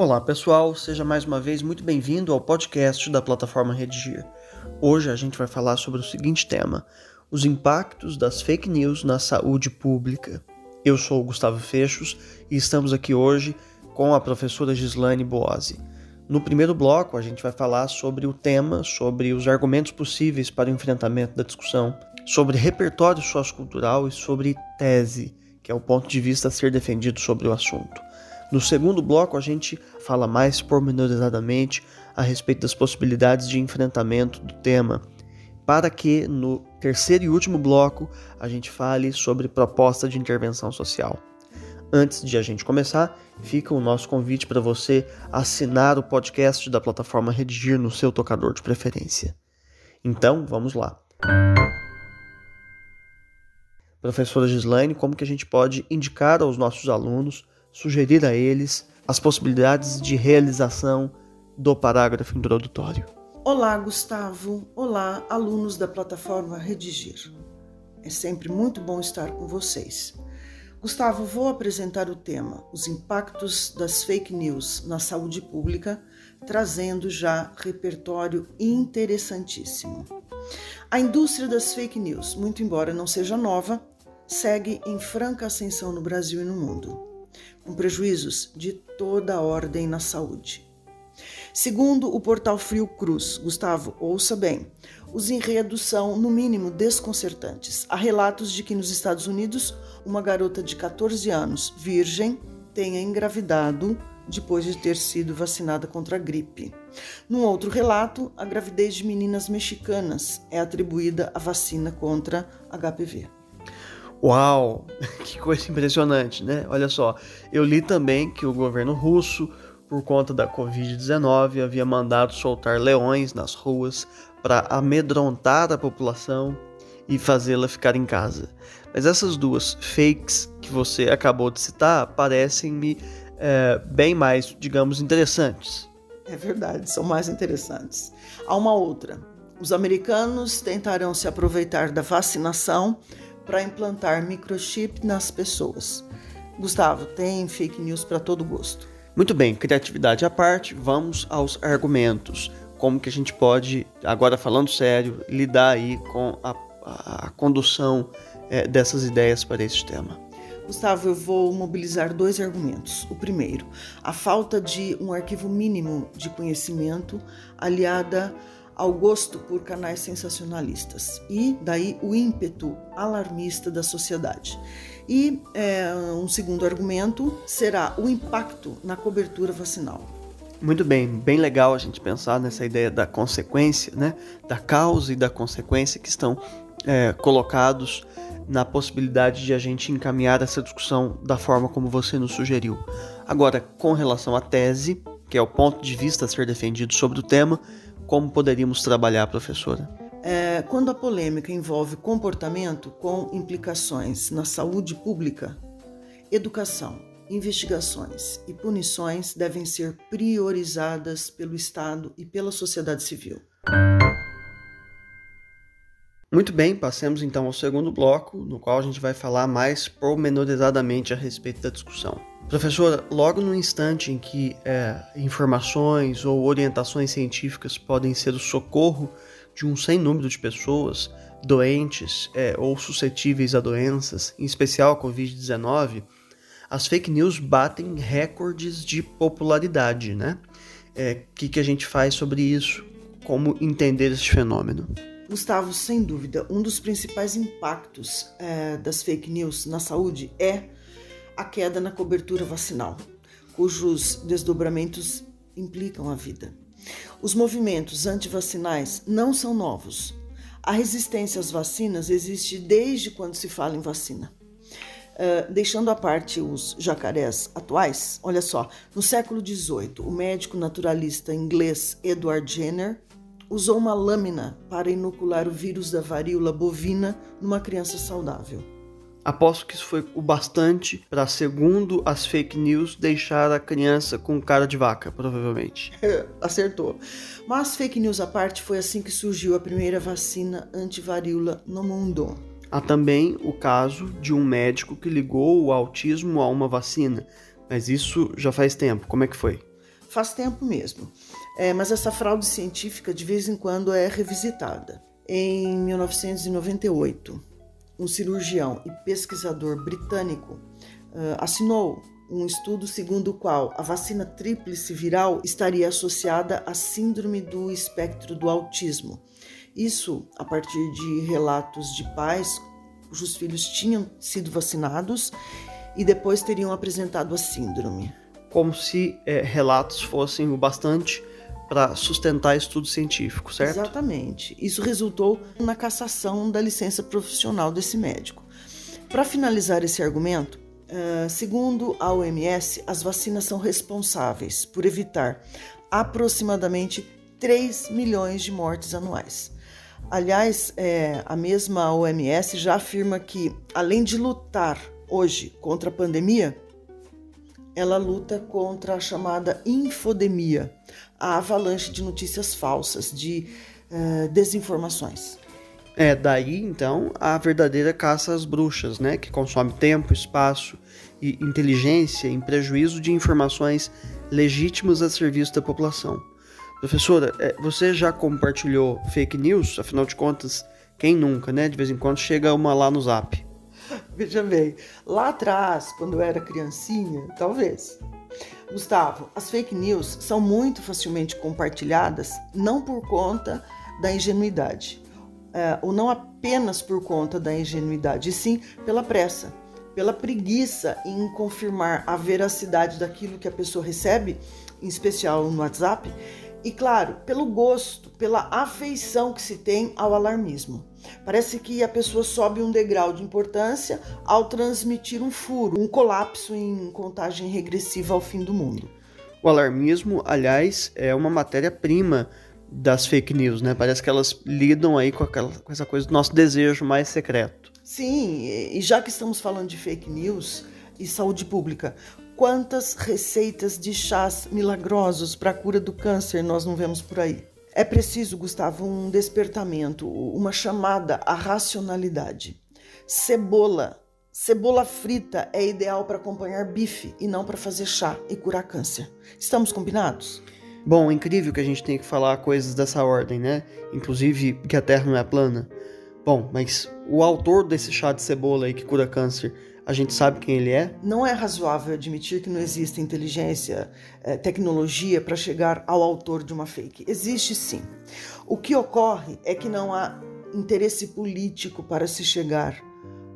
Olá pessoal, seja mais uma vez muito bem-vindo ao podcast da plataforma Redigir. Hoje a gente vai falar sobre o seguinte tema: os impactos das fake news na saúde pública. Eu sou o Gustavo Fechos e estamos aqui hoje com a professora Gislaine Boazzi. No primeiro bloco, a gente vai falar sobre o tema, sobre os argumentos possíveis para o enfrentamento da discussão, sobre repertório sociocultural e sobre tese, que é o ponto de vista a ser defendido sobre o assunto. No segundo bloco, a gente fala mais pormenorizadamente a respeito das possibilidades de enfrentamento do tema, para que no terceiro e último bloco a gente fale sobre proposta de intervenção social. Antes de a gente começar, fica o nosso convite para você assinar o podcast da plataforma Redigir no seu tocador de preferência. Então, vamos lá. Professora Gislaine, como que a gente pode indicar aos nossos alunos sugerir a eles as possibilidades de realização do parágrafo introdutório. Olá, Gustavo. Olá, alunos da plataforma Redigir. É sempre muito bom estar com vocês. Gustavo, vou apresentar o tema Os impactos das fake news na saúde pública, trazendo já repertório interessantíssimo. A indústria das fake news, muito embora não seja nova, segue em franca ascensão no Brasil e no mundo com prejuízos de toda a ordem na saúde. Segundo o portal Frio Cruz, Gustavo, ouça bem, os enredos são, no mínimo, desconcertantes. Há relatos de que nos Estados Unidos, uma garota de 14 anos, virgem, tenha engravidado depois de ter sido vacinada contra a gripe. Num outro relato, a gravidez de meninas mexicanas é atribuída à vacina contra HPV. Uau, que coisa impressionante, né? Olha só, eu li também que o governo russo, por conta da Covid-19, havia mandado soltar leões nas ruas para amedrontar a população e fazê-la ficar em casa. Mas essas duas fakes que você acabou de citar parecem-me é, bem mais, digamos, interessantes. É verdade, são mais interessantes. Há uma outra. Os americanos tentarão se aproveitar da vacinação para implantar microchip nas pessoas. Gustavo, tem fake news para todo gosto. Muito bem, criatividade à parte, vamos aos argumentos. Como que a gente pode, agora falando sério, lidar aí com a, a condução é, dessas ideias para esse tema? Gustavo, eu vou mobilizar dois argumentos. O primeiro, a falta de um arquivo mínimo de conhecimento aliada ao gosto por canais sensacionalistas e daí o ímpeto alarmista da sociedade. E é, um segundo argumento será o impacto na cobertura vacinal. Muito bem, bem legal a gente pensar nessa ideia da consequência, né? da causa e da consequência que estão é, colocados na possibilidade de a gente encaminhar essa discussão da forma como você nos sugeriu. Agora, com relação à tese, que é o ponto de vista a ser defendido sobre o tema, como poderíamos trabalhar, professora? É, quando a polêmica envolve comportamento com implicações na saúde pública, educação, investigações e punições devem ser priorizadas pelo Estado e pela sociedade civil. Muito bem, passemos então ao segundo bloco, no qual a gente vai falar mais pormenorizadamente a respeito da discussão. Professora, logo no instante em que é, informações ou orientações científicas podem ser o socorro de um sem número de pessoas doentes é, ou suscetíveis a doenças, em especial a Covid-19, as fake news batem recordes de popularidade, né? O é, que, que a gente faz sobre isso? Como entender esse fenômeno? Gustavo, sem dúvida, um dos principais impactos é, das fake news na saúde é a queda na cobertura vacinal, cujos desdobramentos implicam a vida. Os movimentos antivacinais não são novos. A resistência às vacinas existe desde quando se fala em vacina. Uh, deixando à parte os jacarés atuais, olha só, no século XVIII, o médico naturalista inglês Edward Jenner usou uma lâmina para inocular o vírus da varíola bovina numa criança saudável. Aposto que isso foi o bastante para, segundo as fake news, deixar a criança com cara de vaca, provavelmente. Acertou. Mas fake news à parte, foi assim que surgiu a primeira vacina antivaríola no mundo. Há também o caso de um médico que ligou o autismo a uma vacina, mas isso já faz tempo. Como é que foi? faz tempo mesmo. É, mas essa fraude científica de vez em quando é revisitada. Em 1998, um cirurgião e pesquisador britânico uh, assinou um estudo segundo o qual a vacina tríplice viral estaria associada à síndrome do espectro do autismo. Isso a partir de relatos de pais cujos filhos tinham sido vacinados e depois teriam apresentado a síndrome. Como se é, relatos fossem o bastante para sustentar estudo científico, certo? Exatamente. Isso resultou na cassação da licença profissional desse médico. Para finalizar esse argumento, uh, segundo a OMS, as vacinas são responsáveis por evitar aproximadamente 3 milhões de mortes anuais. Aliás, é, a mesma OMS já afirma que, além de lutar hoje contra a pandemia, ela luta contra a chamada infodemia, a avalanche de notícias falsas, de uh, desinformações. É daí então a verdadeira caça às bruxas, né, que consome tempo, espaço e inteligência em prejuízo de informações legítimas a serviço da população. Professora, é, você já compartilhou fake news? Afinal de contas, quem nunca, né? De vez em quando chega uma lá no zap. Veja bem, lá atrás, quando eu era criancinha, talvez. Gustavo, as fake news são muito facilmente compartilhadas, não por conta da ingenuidade, é, ou não apenas por conta da ingenuidade, e sim pela pressa, pela preguiça em confirmar a veracidade daquilo que a pessoa recebe, em especial no WhatsApp, e claro, pelo gosto, pela afeição que se tem ao alarmismo. Parece que a pessoa sobe um degrau de importância ao transmitir um furo, um colapso em contagem regressiva ao fim do mundo. O alarmismo, aliás, é uma matéria-prima das fake news, né? Parece que elas lidam aí com, aquela, com essa coisa do nosso desejo mais secreto. Sim, e já que estamos falando de fake news e saúde pública, quantas receitas de chás milagrosos para a cura do câncer nós não vemos por aí? É preciso, Gustavo, um despertamento, uma chamada à racionalidade. Cebola. Cebola frita é ideal para acompanhar bife e não para fazer chá e curar câncer. Estamos combinados? Bom, é incrível que a gente tenha que falar coisas dessa ordem, né? Inclusive que a Terra não é plana. Bom, mas o autor desse chá de cebola aí que cura câncer a gente sabe quem ele é? Não é razoável admitir que não existe inteligência, eh, tecnologia para chegar ao autor de uma fake. Existe sim. O que ocorre é que não há interesse político para se chegar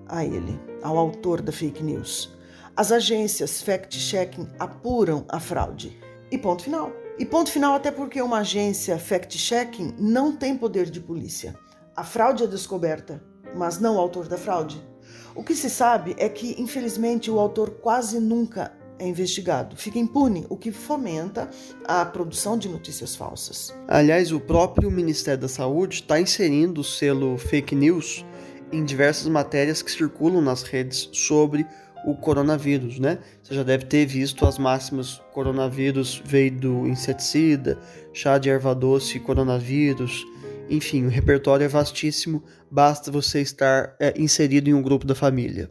a ele, ao autor da fake news. As agências fact-checking apuram a fraude. E ponto final. E ponto final até porque uma agência fact-checking não tem poder de polícia. A fraude é descoberta, mas não o autor da fraude. O que se sabe é que, infelizmente, o autor quase nunca é investigado, fica impune, o que fomenta a produção de notícias falsas. Aliás, o próprio Ministério da Saúde está inserindo o selo fake news em diversas matérias que circulam nas redes sobre o coronavírus, né? Você já deve ter visto as máximas coronavírus veio do inseticida, chá de erva doce coronavírus, enfim, o repertório é vastíssimo, basta você estar é, inserido em um grupo da família.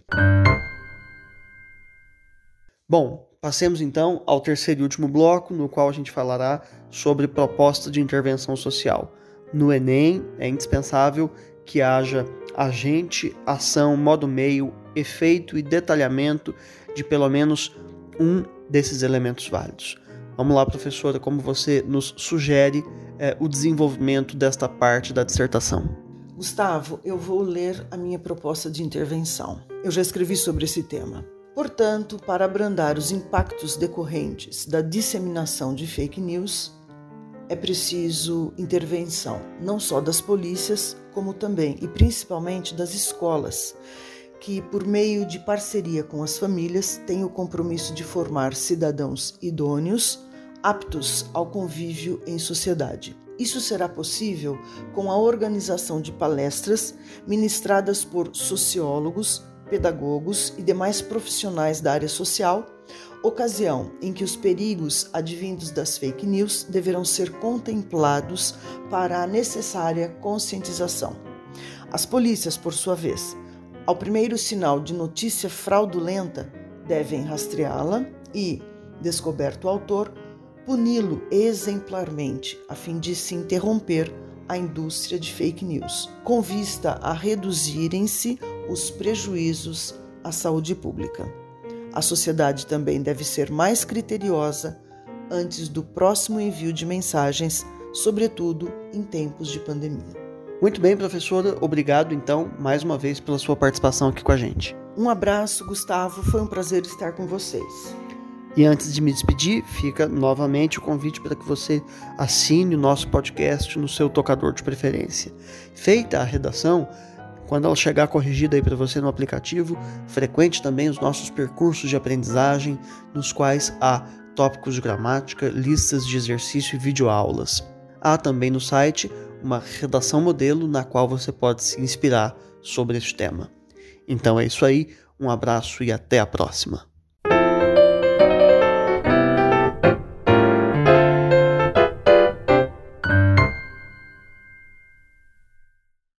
Bom, passemos então ao terceiro e último bloco, no qual a gente falará sobre proposta de intervenção social. No Enem, é indispensável que haja agente, ação, modo meio, efeito e detalhamento de pelo menos um desses elementos válidos. Vamos lá, professora, como você nos sugere é, o desenvolvimento desta parte da dissertação? Gustavo, eu vou ler a minha proposta de intervenção. Eu já escrevi sobre esse tema. Portanto, para abrandar os impactos decorrentes da disseminação de fake news, é preciso intervenção não só das polícias, como também e principalmente das escolas, que, por meio de parceria com as famílias, têm o compromisso de formar cidadãos idôneos aptos ao convívio em sociedade. Isso será possível com a organização de palestras ministradas por sociólogos, pedagogos e demais profissionais da área social, ocasião em que os perigos advindos das fake news deverão ser contemplados para a necessária conscientização. As polícias, por sua vez, ao primeiro sinal de notícia fraudulenta, devem rastreá-la e, descoberto o autor, puni-lo exemplarmente, a fim de se interromper a indústria de fake news, com vista a reduzirem-se os prejuízos à saúde pública. A sociedade também deve ser mais criteriosa antes do próximo envio de mensagens, sobretudo em tempos de pandemia. Muito bem, professora. Obrigado, então, mais uma vez pela sua participação aqui com a gente. Um abraço, Gustavo. Foi um prazer estar com vocês. E antes de me despedir, fica novamente o convite para que você assine o nosso podcast no seu tocador de preferência. Feita a redação, quando ela chegar corrigida aí para você no aplicativo, frequente também os nossos percursos de aprendizagem, nos quais há tópicos de gramática, listas de exercício e videoaulas. Há também no site uma redação modelo na qual você pode se inspirar sobre este tema. Então é isso aí, um abraço e até a próxima.